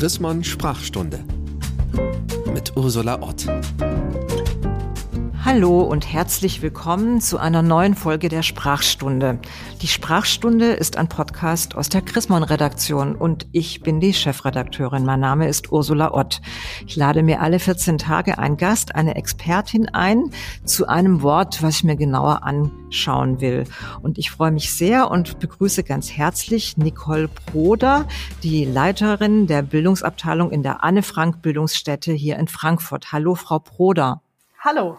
Chrismon Sprachstunde mit Ursula Ott. Hallo und herzlich willkommen zu einer neuen Folge der Sprachstunde. Die Sprachstunde ist ein Podcast aus der Chrismon Redaktion und ich bin die Chefredakteurin. Mein Name ist Ursula Ott. Ich lade mir alle 14 Tage einen Gast, eine Expertin ein zu einem Wort, was ich mir genauer anschauen will. Und ich freue mich sehr und begrüße ganz herzlich Nicole Broder, die Leiterin der Bildungsabteilung in der Anne Frank Bildungsstätte hier in Frankfurt. Hallo, Frau Broder. Hallo.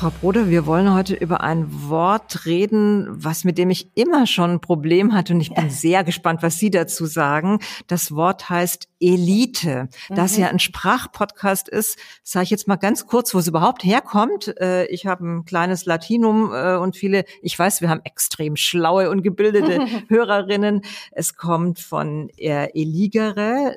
Frau Broder, wir wollen heute über ein Wort reden, was mit dem ich immer schon ein Problem hatte und ich bin sehr gespannt, was Sie dazu sagen. Das Wort heißt Elite. Mhm. Da es ja ein Sprachpodcast ist, sage ich jetzt mal ganz kurz, wo es überhaupt herkommt. Äh, ich habe ein kleines Latinum äh, und viele, ich weiß, wir haben extrem schlaue und gebildete Hörerinnen. Es kommt von eligere,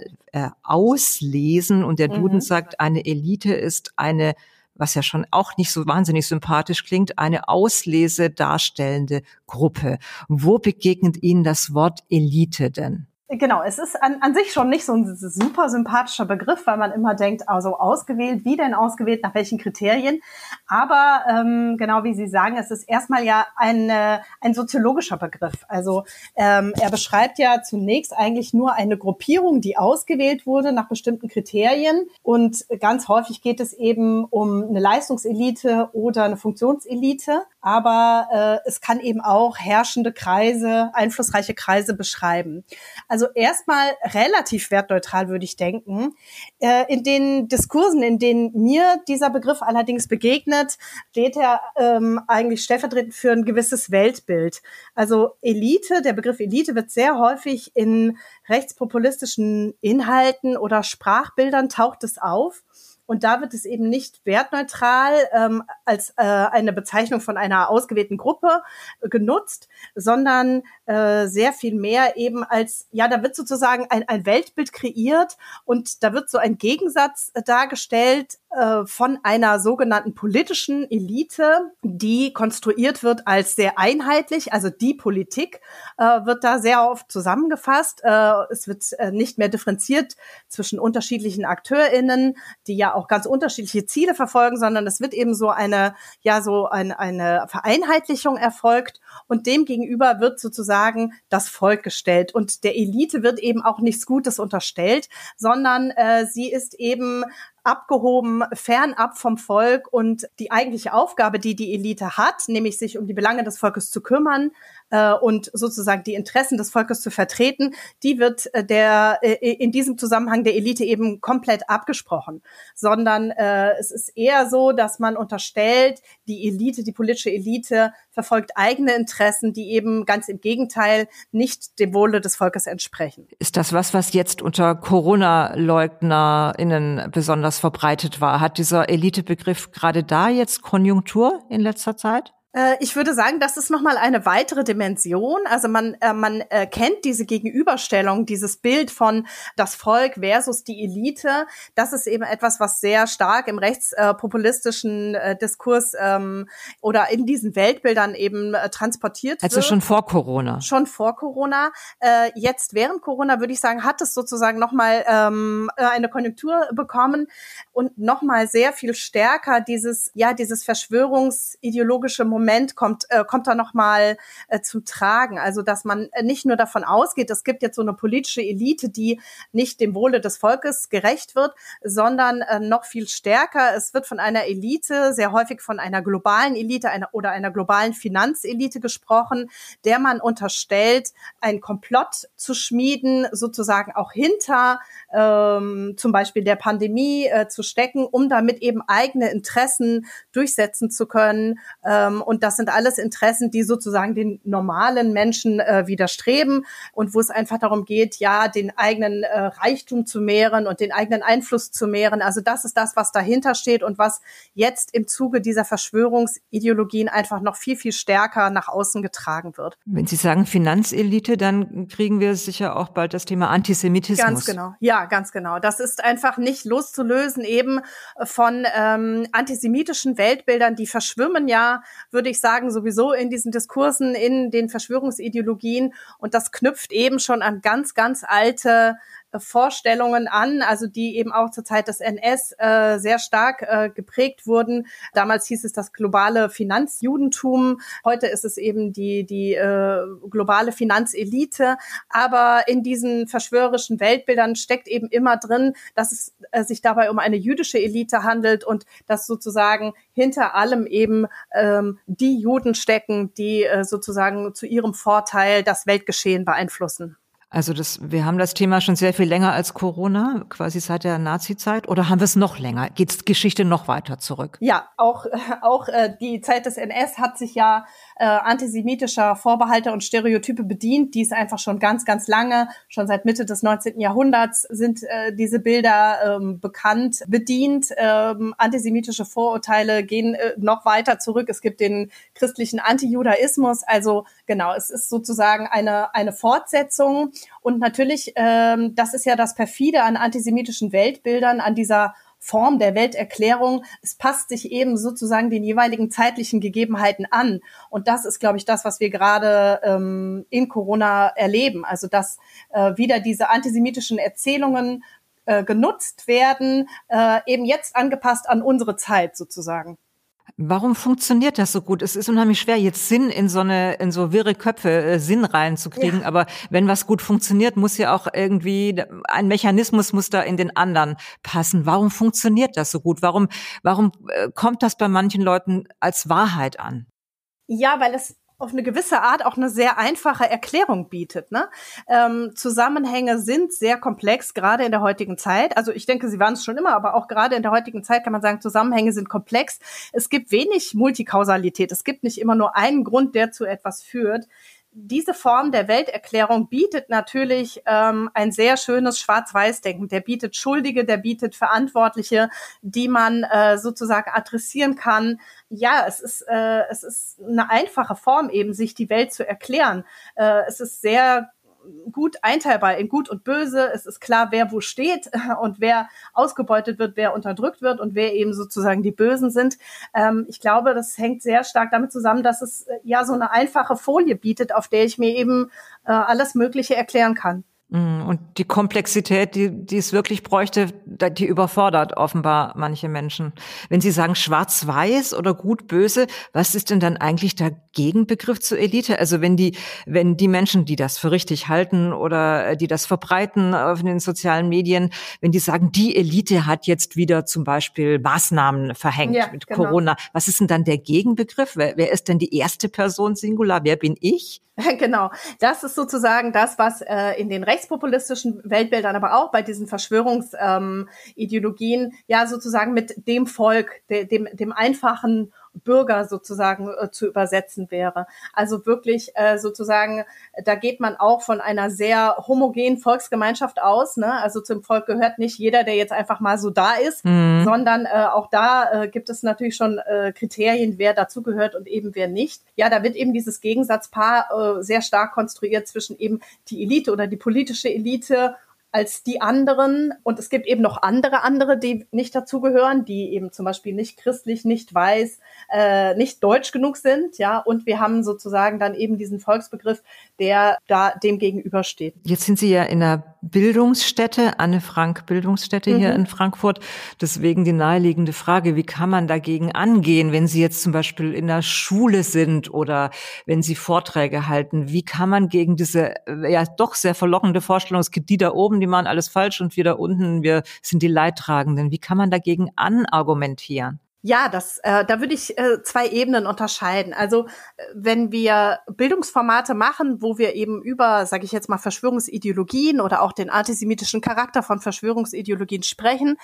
auslesen und der Duden mhm. sagt, eine Elite ist eine was ja schon auch nicht so wahnsinnig sympathisch klingt, eine Auslese darstellende Gruppe. Wo begegnet Ihnen das Wort Elite denn? Genau, es ist an, an sich schon nicht so ein super sympathischer Begriff, weil man immer denkt, also ausgewählt, wie denn ausgewählt, nach welchen Kriterien. Aber ähm, genau wie Sie sagen, es ist erstmal ja ein, äh, ein soziologischer Begriff. Also ähm, er beschreibt ja zunächst eigentlich nur eine Gruppierung, die ausgewählt wurde nach bestimmten Kriterien. Und ganz häufig geht es eben um eine Leistungselite oder eine Funktionselite. Aber äh, es kann eben auch herrschende Kreise, einflussreiche Kreise beschreiben. Also erstmal relativ wertneutral, würde ich denken. Äh, in den Diskursen, in denen mir dieser Begriff allerdings begegnet, steht er ähm, eigentlich stellvertretend für ein gewisses Weltbild. Also Elite, der Begriff Elite wird sehr häufig in rechtspopulistischen Inhalten oder Sprachbildern taucht es auf. Und da wird es eben nicht wertneutral ähm, als äh, eine Bezeichnung von einer ausgewählten Gruppe äh, genutzt, sondern äh, sehr viel mehr eben als, ja, da wird sozusagen ein, ein Weltbild kreiert und da wird so ein Gegensatz äh, dargestellt äh, von einer sogenannten politischen Elite, die konstruiert wird als sehr einheitlich, also die Politik äh, wird da sehr oft zusammengefasst. Äh, es wird äh, nicht mehr differenziert zwischen unterschiedlichen AkteurInnen, die ja auch ganz unterschiedliche Ziele verfolgen, sondern es wird eben so eine, ja, so ein, eine Vereinheitlichung erfolgt und dem gegenüber wird sozusagen das Volk gestellt. Und der Elite wird eben auch nichts Gutes unterstellt, sondern äh, sie ist eben abgehoben, fernab vom Volk. Und die eigentliche Aufgabe, die die Elite hat, nämlich sich um die Belange des Volkes zu kümmern, äh, und sozusagen die Interessen des Volkes zu vertreten, die wird äh, der äh, in diesem Zusammenhang der Elite eben komplett abgesprochen, sondern äh, es ist eher so, dass man unterstellt, die Elite, die politische Elite verfolgt eigene Interessen, die eben ganz im Gegenteil nicht dem Wohle des Volkes entsprechen. Ist das was, was jetzt unter Corona-LeugnerInnen besonders verbreitet war? Hat dieser Elitebegriff gerade da jetzt Konjunktur in letzter Zeit? Äh, ich würde sagen, das ist nochmal eine weitere Dimension. Also man, äh, man äh, kennt diese Gegenüberstellung, dieses Bild von das Volk versus die Elite. Das ist eben etwas, was sehr stark im rechtspopulistischen äh, Diskurs ähm, oder in diesen Weltbildern eben transportiert also wird. Also schon vor Corona. Schon vor Corona. Jetzt während Corona würde ich sagen, hat es sozusagen nochmal ähm, eine Konjunktur bekommen und nochmal sehr viel stärker dieses, ja, dieses verschwörungsideologische Moment Moment kommt, äh, kommt da nochmal äh, zum Tragen. Also, dass man äh, nicht nur davon ausgeht, es gibt jetzt so eine politische Elite, die nicht dem Wohle des Volkes gerecht wird, sondern äh, noch viel stärker. Es wird von einer Elite, sehr häufig von einer globalen Elite einer, oder einer globalen Finanzelite gesprochen, der man unterstellt, ein Komplott zu schmieden, sozusagen auch hinter ähm, zum Beispiel der Pandemie äh, zu stecken, um damit eben eigene Interessen durchsetzen zu können. Ähm, und das sind alles Interessen, die sozusagen den normalen Menschen äh, widerstreben und wo es einfach darum geht, ja, den eigenen äh, Reichtum zu mehren und den eigenen Einfluss zu mehren. Also das ist das, was dahinter steht und was jetzt im Zuge dieser Verschwörungsideologien einfach noch viel, viel stärker nach außen getragen wird. Wenn Sie sagen Finanzelite, dann kriegen wir sicher auch bald das Thema Antisemitismus. Ganz genau. Ja, ganz genau. Das ist einfach nicht loszulösen eben von ähm, antisemitischen Weltbildern, die verschwimmen ja, würde würde ich sagen, sowieso in diesen Diskursen, in den Verschwörungsideologien. Und das knüpft eben schon an ganz, ganz alte Vorstellungen an, also die eben auch zur Zeit des NS äh, sehr stark äh, geprägt wurden. Damals hieß es das globale Finanzjudentum, heute ist es eben die die äh, globale Finanzelite. Aber in diesen verschwörerischen Weltbildern steckt eben immer drin, dass es äh, sich dabei um eine jüdische Elite handelt und dass sozusagen hinter allem eben ähm, die Juden stecken, die äh, sozusagen zu ihrem Vorteil das Weltgeschehen beeinflussen. Also das, wir haben das Thema schon sehr viel länger als Corona, quasi seit der Nazi-Zeit, oder haben wir es noch länger? Geht Geschichte noch weiter zurück? Ja, auch auch äh, die Zeit des NS hat sich ja äh, antisemitischer Vorbehalte und Stereotype bedient, die ist einfach schon ganz, ganz lange, schon seit Mitte des 19. Jahrhunderts sind äh, diese Bilder ähm, bekannt, bedient. Ähm, antisemitische Vorurteile gehen äh, noch weiter zurück. Es gibt den christlichen Antijudaismus. Also genau, es ist sozusagen eine, eine Fortsetzung. Und natürlich, ähm, das ist ja das perfide an antisemitischen Weltbildern, an dieser Form der Welterklärung. Es passt sich eben sozusagen den jeweiligen zeitlichen Gegebenheiten an. Und das ist, glaube ich, das, was wir gerade ähm, in Corona erleben. Also dass äh, wieder diese antisemitischen Erzählungen äh, genutzt werden, äh, eben jetzt angepasst an unsere Zeit sozusagen. Warum funktioniert das so gut? Es ist unheimlich schwer, jetzt Sinn in so eine, in so wirre Köpfe äh, Sinn reinzukriegen. Ja. Aber wenn was gut funktioniert, muss ja auch irgendwie ein Mechanismus muss da in den anderen passen. Warum funktioniert das so gut? Warum, warum äh, kommt das bei manchen Leuten als Wahrheit an? Ja, weil es auf eine gewisse Art auch eine sehr einfache Erklärung bietet. Ne? Ähm, Zusammenhänge sind sehr komplex, gerade in der heutigen Zeit. Also ich denke, sie waren es schon immer, aber auch gerade in der heutigen Zeit kann man sagen, Zusammenhänge sind komplex. Es gibt wenig Multikausalität. Es gibt nicht immer nur einen Grund, der zu etwas führt diese Form der Welterklärung bietet natürlich ähm, ein sehr schönes Schwarz-Weiß-Denken. Der bietet Schuldige, der bietet Verantwortliche, die man äh, sozusagen adressieren kann. Ja, es ist, äh, es ist eine einfache Form eben, sich die Welt zu erklären. Äh, es ist sehr gut einteilbar in Gut und Böse. Es ist klar, wer wo steht und wer ausgebeutet wird, wer unterdrückt wird und wer eben sozusagen die Bösen sind. Ähm, ich glaube, das hängt sehr stark damit zusammen, dass es äh, ja so eine einfache Folie bietet, auf der ich mir eben äh, alles Mögliche erklären kann. Mm, und die Komplexität, die, die es wirklich bräuchte, die überfordert offenbar manche Menschen. Wenn Sie sagen schwarz-weiß oder gut-böse, was ist denn dann eigentlich der Gegenbegriff zur Elite? Also wenn die, wenn die Menschen, die das für richtig halten oder äh, die das verbreiten auf den sozialen Medien, wenn die sagen, die Elite hat jetzt wieder zum Beispiel Maßnahmen verhängt ja, mit genau. Corona, was ist denn dann der Gegenbegriff? Wer, wer ist denn die erste Person Singular? Wer bin ich? Genau, das ist sozusagen das, was äh, in den rechtspopulistischen Weltbildern, aber auch bei diesen Verschwörungsideologien ähm, ja sozusagen mit dem Volk, de, dem, dem einfachen Bürger sozusagen äh, zu übersetzen wäre. Also wirklich äh, sozusagen, da geht man auch von einer sehr homogenen Volksgemeinschaft aus. Ne? Also zum Volk gehört nicht jeder, der jetzt einfach mal so da ist, mhm. sondern äh, auch da äh, gibt es natürlich schon äh, Kriterien, wer dazugehört und eben wer nicht. Ja, da wird eben dieses Gegensatzpaar äh, sehr stark konstruiert zwischen eben die Elite oder die politische Elite als die anderen. Und es gibt eben noch andere andere, die nicht dazugehören, die eben zum Beispiel nicht christlich, nicht weiß, äh, nicht deutsch genug sind. Ja, und wir haben sozusagen dann eben diesen Volksbegriff, der da dem gegenübersteht. Jetzt sind Sie ja in einer Bildungsstätte, Anne Frank Bildungsstätte mhm. hier in Frankfurt. Deswegen die naheliegende Frage, wie kann man dagegen angehen, wenn Sie jetzt zum Beispiel in der Schule sind oder wenn Sie Vorträge halten? Wie kann man gegen diese ja doch sehr verlockende Vorstellung, es gibt die da oben, die machen alles falsch und wir da unten, wir sind die Leidtragenden. Wie kann man dagegen anargumentieren? Ja, das, äh, da würde ich äh, zwei Ebenen unterscheiden. Also äh, wenn wir Bildungsformate machen, wo wir eben über, sage ich jetzt mal, Verschwörungsideologien oder auch den antisemitischen Charakter von Verschwörungsideologien sprechen,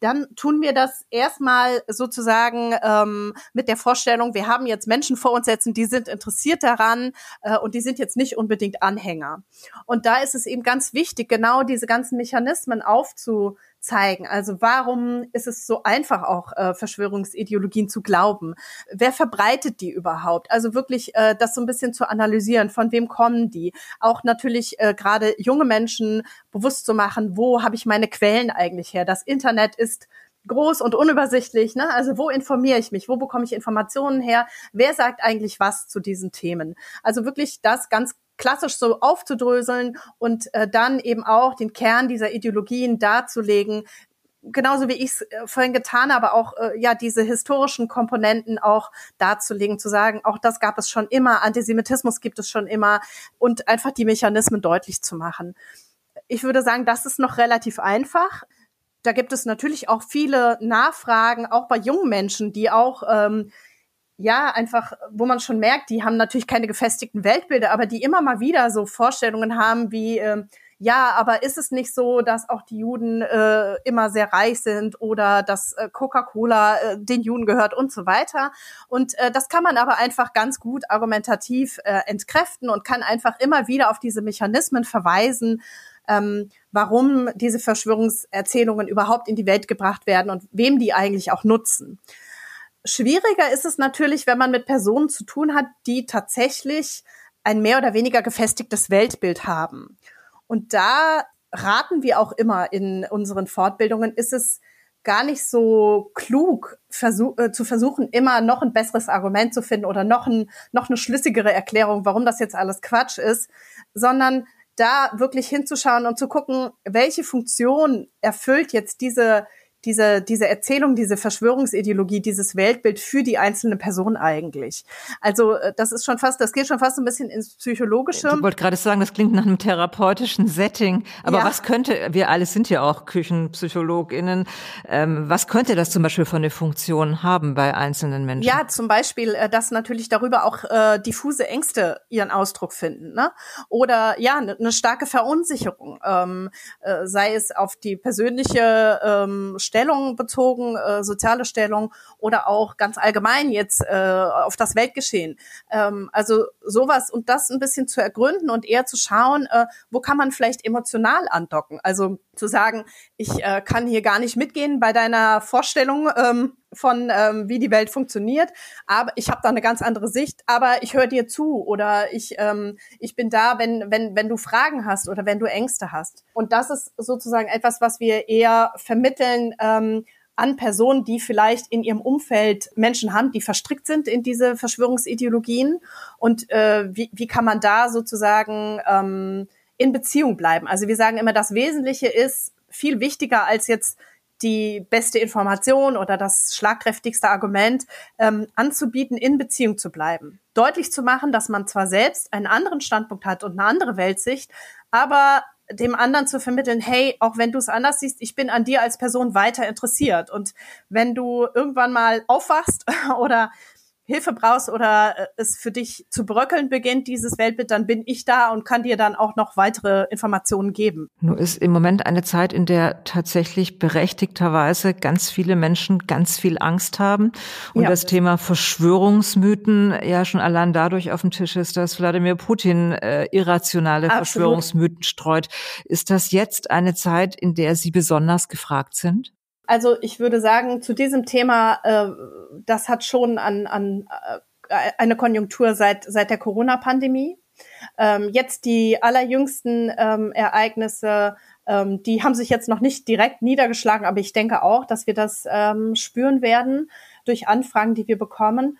dann tun wir das erstmal sozusagen ähm, mit der Vorstellung, wir haben jetzt Menschen vor uns setzen, die sind interessiert daran äh, und die sind jetzt nicht unbedingt Anhänger. Und da ist es eben ganz wichtig, genau diese ganzen Mechanismen aufzu zeigen. Also warum ist es so einfach auch äh, Verschwörungsideologien zu glauben? Wer verbreitet die überhaupt? Also wirklich äh, das so ein bisschen zu analysieren, von wem kommen die? Auch natürlich äh, gerade junge Menschen bewusst zu machen, wo habe ich meine Quellen eigentlich her? Das Internet ist groß und unübersichtlich. Ne? Also wo informiere ich mich? Wo bekomme ich Informationen her? Wer sagt eigentlich was zu diesen Themen? Also wirklich das ganz klassisch so aufzudröseln und äh, dann eben auch den Kern dieser Ideologien darzulegen, genauso wie ich es äh, vorhin getan habe, auch äh, ja diese historischen Komponenten auch darzulegen, zu sagen, auch das gab es schon immer, Antisemitismus gibt es schon immer und einfach die Mechanismen deutlich zu machen. Ich würde sagen, das ist noch relativ einfach. Da gibt es natürlich auch viele Nachfragen, auch bei jungen Menschen, die auch ähm, ja, einfach, wo man schon merkt, die haben natürlich keine gefestigten Weltbilder, aber die immer mal wieder so Vorstellungen haben wie, äh, ja, aber ist es nicht so, dass auch die Juden äh, immer sehr reich sind oder dass äh, Coca-Cola äh, den Juden gehört und so weiter. Und äh, das kann man aber einfach ganz gut argumentativ äh, entkräften und kann einfach immer wieder auf diese Mechanismen verweisen, ähm, warum diese Verschwörungserzählungen überhaupt in die Welt gebracht werden und wem die eigentlich auch nutzen. Schwieriger ist es natürlich, wenn man mit Personen zu tun hat, die tatsächlich ein mehr oder weniger gefestigtes Weltbild haben. Und da raten wir auch immer in unseren Fortbildungen, ist es gar nicht so klug, versuch, äh, zu versuchen, immer noch ein besseres Argument zu finden oder noch, ein, noch eine schlüssigere Erklärung, warum das jetzt alles Quatsch ist, sondern da wirklich hinzuschauen und zu gucken, welche Funktion erfüllt jetzt diese diese, diese Erzählung, diese Verschwörungsideologie, dieses Weltbild für die einzelne Person eigentlich. Also äh, das ist schon fast, das geht schon fast ein bisschen ins Psychologische. Ich wollte gerade sagen, das klingt nach einem therapeutischen Setting. Aber ja. was könnte, wir alle sind ja auch KüchenpsychologInnen, ähm, was könnte das zum Beispiel für eine Funktion haben bei einzelnen Menschen? Ja, zum Beispiel, äh, dass natürlich darüber auch äh, diffuse Ängste ihren Ausdruck finden. Ne? Oder ja, eine ne starke Verunsicherung, ähm, äh, sei es auf die persönliche ähm, Stellung bezogen, äh, soziale Stellung oder auch ganz allgemein jetzt äh, auf das Weltgeschehen. Ähm, also sowas und das ein bisschen zu ergründen und eher zu schauen, äh, wo kann man vielleicht emotional andocken. Also zu sagen, ich äh, kann hier gar nicht mitgehen bei deiner Vorstellung ähm, von ähm, wie die Welt funktioniert, aber ich habe da eine ganz andere Sicht, aber ich höre dir zu oder ich ähm, ich bin da, wenn wenn wenn du Fragen hast oder wenn du Ängste hast. Und das ist sozusagen etwas, was wir eher vermitteln ähm, an Personen, die vielleicht in ihrem Umfeld Menschen haben, die verstrickt sind in diese Verschwörungsideologien und äh, wie, wie kann man da sozusagen ähm, in Beziehung bleiben. Also wir sagen immer, das Wesentliche ist viel wichtiger als jetzt die beste Information oder das schlagkräftigste Argument ähm, anzubieten, in Beziehung zu bleiben. Deutlich zu machen, dass man zwar selbst einen anderen Standpunkt hat und eine andere Weltsicht, aber dem anderen zu vermitteln, hey, auch wenn du es anders siehst, ich bin an dir als Person weiter interessiert. Und wenn du irgendwann mal aufwachst oder Hilfe brauchst oder äh, es für dich zu bröckeln beginnt, dieses Weltbild, dann bin ich da und kann dir dann auch noch weitere Informationen geben. Nur ist im Moment eine Zeit, in der tatsächlich berechtigterweise ganz viele Menschen ganz viel Angst haben und ja. das Thema Verschwörungsmythen ja schon allein dadurch auf dem Tisch ist, dass Wladimir Putin äh, irrationale Absolut. Verschwörungsmythen streut. Ist das jetzt eine Zeit, in der Sie besonders gefragt sind? Also ich würde sagen, zu diesem Thema, äh, das hat schon an, an äh, eine Konjunktur seit, seit der Corona-Pandemie. Ähm, jetzt die allerjüngsten ähm, Ereignisse, ähm, die haben sich jetzt noch nicht direkt niedergeschlagen, aber ich denke auch, dass wir das ähm, spüren werden durch Anfragen, die wir bekommen.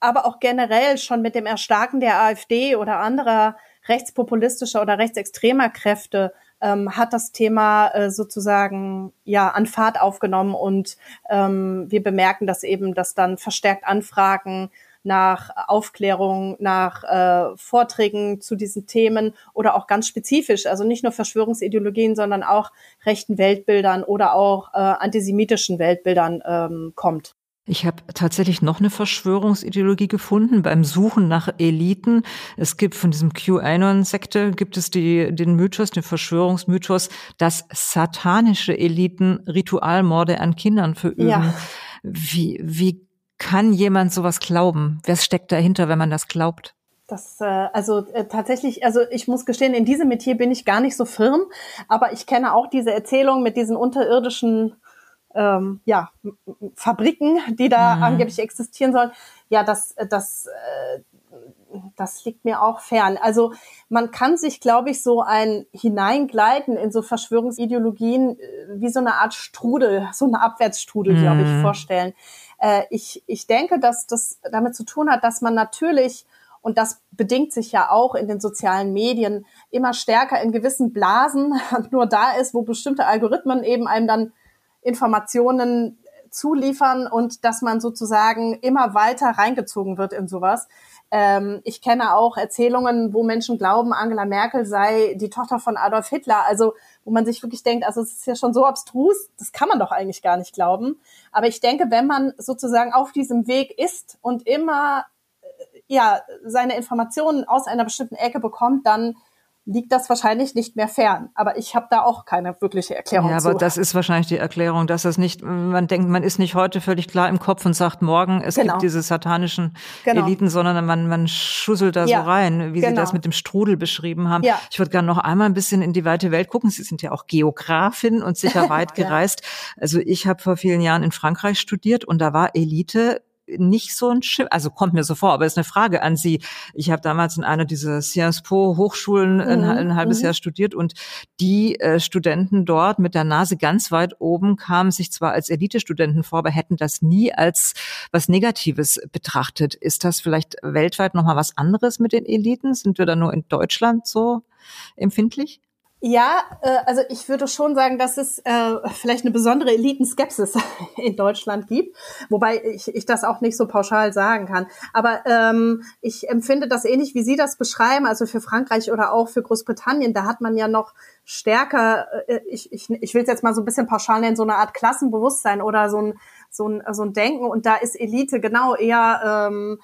Aber auch generell schon mit dem Erstarken der AfD oder anderer rechtspopulistischer oder rechtsextremer Kräfte ähm, hat das Thema äh, sozusagen ja an Fahrt aufgenommen und ähm, wir bemerken, dass eben das dann verstärkt Anfragen nach Aufklärung, nach äh, Vorträgen zu diesen Themen oder auch ganz spezifisch, also nicht nur Verschwörungsideologien, sondern auch rechten Weltbildern oder auch äh, antisemitischen Weltbildern ähm, kommt. Ich habe tatsächlich noch eine Verschwörungsideologie gefunden beim Suchen nach Eliten. Es gibt von diesem QAnon-Sekte gibt es die, den Mythos, den Verschwörungsmythos, dass satanische Eliten Ritualmorde an Kindern verüben. Ja. Wie, wie kann jemand sowas glauben? Wer steckt dahinter, wenn man das glaubt? Das, äh, also äh, tatsächlich, also ich muss gestehen, in diesem Metier bin ich gar nicht so firm, aber ich kenne auch diese Erzählung mit diesen unterirdischen ähm, ja, Fabriken, die da mhm. angeblich existieren sollen. Ja, das, das, äh, das liegt mir auch fern. Also man kann sich, glaube ich, so ein Hineingleiten in so Verschwörungsideologien äh, wie so eine Art Strudel, so eine Abwärtsstrudel, mhm. glaube ich, vorstellen. Äh, ich, ich denke, dass das damit zu tun hat, dass man natürlich und das bedingt sich ja auch in den sozialen Medien immer stärker in gewissen Blasen nur da ist, wo bestimmte Algorithmen eben einem dann Informationen zuliefern und dass man sozusagen immer weiter reingezogen wird in sowas. Ähm, ich kenne auch Erzählungen, wo Menschen glauben, Angela Merkel sei die Tochter von Adolf Hitler. Also wo man sich wirklich denkt, also es ist ja schon so abstrus, das kann man doch eigentlich gar nicht glauben. Aber ich denke, wenn man sozusagen auf diesem Weg ist und immer äh, ja seine Informationen aus einer bestimmten Ecke bekommt, dann liegt das wahrscheinlich nicht mehr fern. Aber ich habe da auch keine wirkliche Erklärung ja, aber zu. das ist wahrscheinlich die Erklärung, dass das nicht, man denkt, man ist nicht heute völlig klar im Kopf und sagt morgen, es genau. gibt diese satanischen genau. Eliten, sondern man, man schusselt da ja, so rein, wie genau. Sie das mit dem Strudel beschrieben haben. Ja. Ich würde gerne noch einmal ein bisschen in die weite Welt gucken. Sie sind ja auch Geografin und sicher weit gereist. ja. Also ich habe vor vielen Jahren in Frankreich studiert und da war Elite nicht so ein Schiff, also kommt mir so vor, aber ist eine Frage an Sie. Ich habe damals in einer dieser Sciences Po Hochschulen mhm. ein, ein, halbes mhm. Jahr studiert und die äh, Studenten dort mit der Nase ganz weit oben kamen sich zwar als Elite-Studenten vor, aber hätten das nie als was Negatives betrachtet. Ist das vielleicht weltweit nochmal was anderes mit den Eliten? Sind wir da nur in Deutschland so empfindlich? Ja, äh, also ich würde schon sagen, dass es äh, vielleicht eine besondere Elitenskepsis in Deutschland gibt, wobei ich, ich das auch nicht so pauschal sagen kann. Aber ähm, ich empfinde das ähnlich, wie Sie das beschreiben, also für Frankreich oder auch für Großbritannien, da hat man ja noch stärker, äh, ich, ich, ich will es jetzt mal so ein bisschen pauschal nennen, so eine Art Klassenbewusstsein oder so ein, so ein, so ein Denken. Und da ist Elite genau eher... Ähm,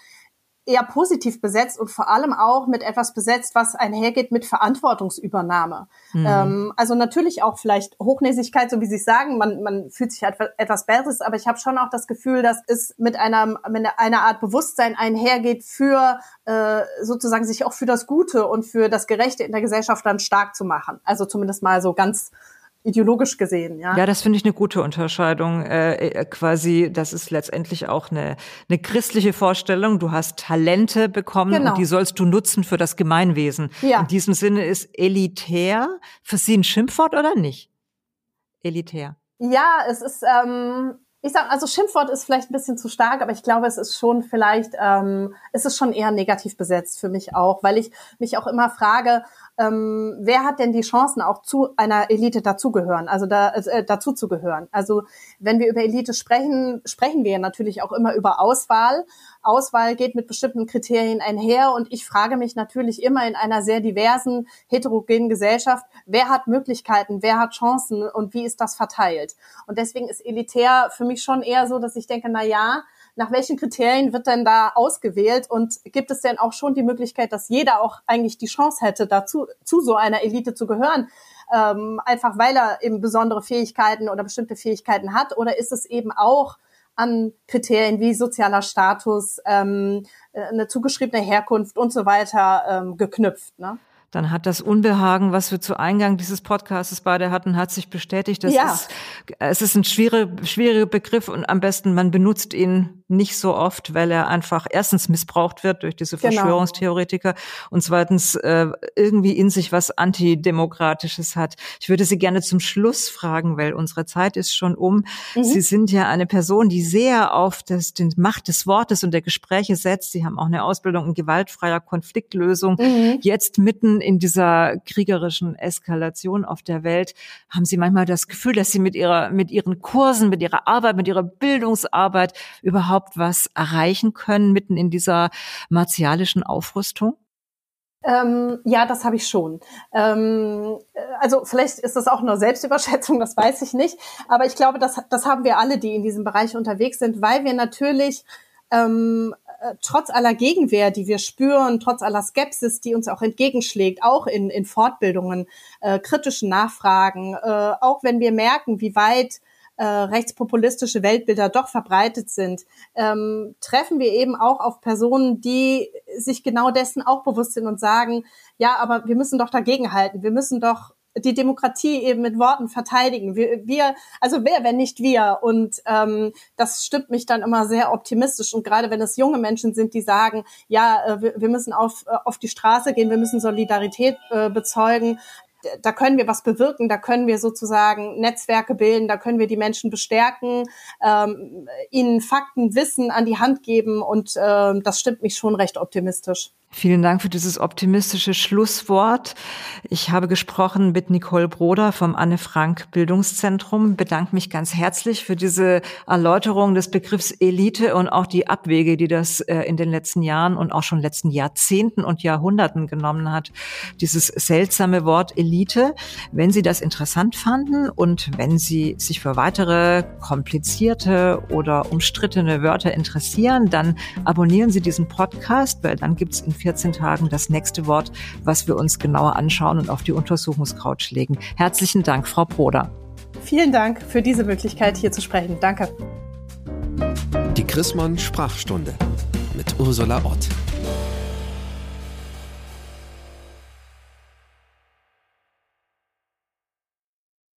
eher positiv besetzt und vor allem auch mit etwas besetzt, was einhergeht mit Verantwortungsübernahme. Mhm. Ähm, also natürlich auch vielleicht Hochnäsigkeit, so wie Sie sagen, man, man fühlt sich etwas Besseres, aber ich habe schon auch das Gefühl, dass es mit einer, mit einer Art Bewusstsein einhergeht für äh, sozusagen sich auch für das Gute und für das Gerechte in der Gesellschaft dann stark zu machen. Also zumindest mal so ganz ideologisch gesehen. Ja, ja das finde ich eine gute Unterscheidung. Äh, äh, quasi, das ist letztendlich auch eine, eine christliche Vorstellung. Du hast Talente bekommen genau. und die sollst du nutzen für das Gemeinwesen. Ja. In diesem Sinne ist elitär für Sie ein Schimpfwort oder nicht? Elitär. Ja, es ist, ähm, ich sag, also Schimpfwort ist vielleicht ein bisschen zu stark, aber ich glaube, es ist schon vielleicht, ähm, es ist schon eher negativ besetzt für mich auch, weil ich mich auch immer frage, ähm, wer hat denn die Chancen auch zu einer Elite dazugehören, also da, äh, dazu zu gehören. Also wenn wir über Elite sprechen, sprechen wir natürlich auch immer über Auswahl. Auswahl geht mit bestimmten Kriterien einher und ich frage mich natürlich immer in einer sehr diversen, heterogenen Gesellschaft, wer hat Möglichkeiten, wer hat Chancen und wie ist das verteilt. Und deswegen ist elitär für mich schon eher so, dass ich denke, na ja, nach welchen Kriterien wird denn da ausgewählt und gibt es denn auch schon die Möglichkeit, dass jeder auch eigentlich die Chance hätte, dazu zu so einer Elite zu gehören? Ähm, einfach weil er eben besondere Fähigkeiten oder bestimmte Fähigkeiten hat oder ist es eben auch an Kriterien wie sozialer Status, ähm, äh, eine zugeschriebene Herkunft und so weiter ähm, geknüpft. Ne? dann hat das Unbehagen, was wir zu Eingang dieses Podcasts beide hatten, hat sich bestätigt. Das ja. ist, es ist ein schwieriger, schwieriger Begriff und am besten man benutzt ihn nicht so oft, weil er einfach erstens missbraucht wird durch diese genau. Verschwörungstheoretiker und zweitens äh, irgendwie in sich was Antidemokratisches hat. Ich würde Sie gerne zum Schluss fragen, weil unsere Zeit ist schon um. Mhm. Sie sind ja eine Person, die sehr auf das, den Macht des Wortes und der Gespräche setzt. Sie haben auch eine Ausbildung in gewaltfreier Konfliktlösung. Mhm. Jetzt mitten in dieser kriegerischen Eskalation auf der Welt, haben Sie manchmal das Gefühl, dass Sie mit Ihrer, mit Ihren Kursen, mit Ihrer Arbeit, mit Ihrer Bildungsarbeit überhaupt überhaupt was erreichen können mitten in dieser martialischen Aufrüstung? Ähm, ja, das habe ich schon. Ähm, also vielleicht ist das auch nur Selbstüberschätzung, das weiß ich nicht. Aber ich glaube, das, das haben wir alle, die in diesem Bereich unterwegs sind, weil wir natürlich ähm, äh, trotz aller Gegenwehr, die wir spüren, trotz aller Skepsis, die uns auch entgegenschlägt, auch in, in Fortbildungen, äh, kritischen Nachfragen, äh, auch wenn wir merken, wie weit äh, rechtspopulistische Weltbilder doch verbreitet sind, ähm, treffen wir eben auch auf Personen, die sich genau dessen auch bewusst sind und sagen, ja, aber wir müssen doch dagegenhalten, wir müssen doch die Demokratie eben mit Worten verteidigen. Wir, wir also wer, wenn nicht wir? Und ähm, das stimmt mich dann immer sehr optimistisch. Und gerade wenn es junge Menschen sind, die sagen, ja, äh, wir, wir müssen auf, äh, auf die Straße gehen, wir müssen Solidarität äh, bezeugen, da können wir was bewirken, da können wir sozusagen Netzwerke bilden, da können wir die Menschen bestärken, ähm, ihnen Fakten, Wissen an die Hand geben und äh, das stimmt mich schon recht optimistisch. Vielen Dank für dieses optimistische Schlusswort. Ich habe gesprochen mit Nicole Broder vom Anne Frank Bildungszentrum, bedanke mich ganz herzlich für diese Erläuterung des Begriffs Elite und auch die Abwege, die das äh, in den letzten Jahren und auch schon letzten Jahrzehnten und Jahrhunderten genommen hat. Dieses seltsame Wort Elite. Wenn Sie das interessant fanden und wenn Sie sich für weitere komplizierte oder umstrittene Wörter interessieren, dann abonnieren Sie diesen Podcast, weil dann gibt es in 14 Tagen das nächste Wort, was wir uns genauer anschauen und auf die Untersuchungscouch legen. Herzlichen Dank, Frau Broder. Vielen Dank für diese Möglichkeit, hier zu sprechen. Danke. Die Chrismon Sprachstunde mit Ursula Ott.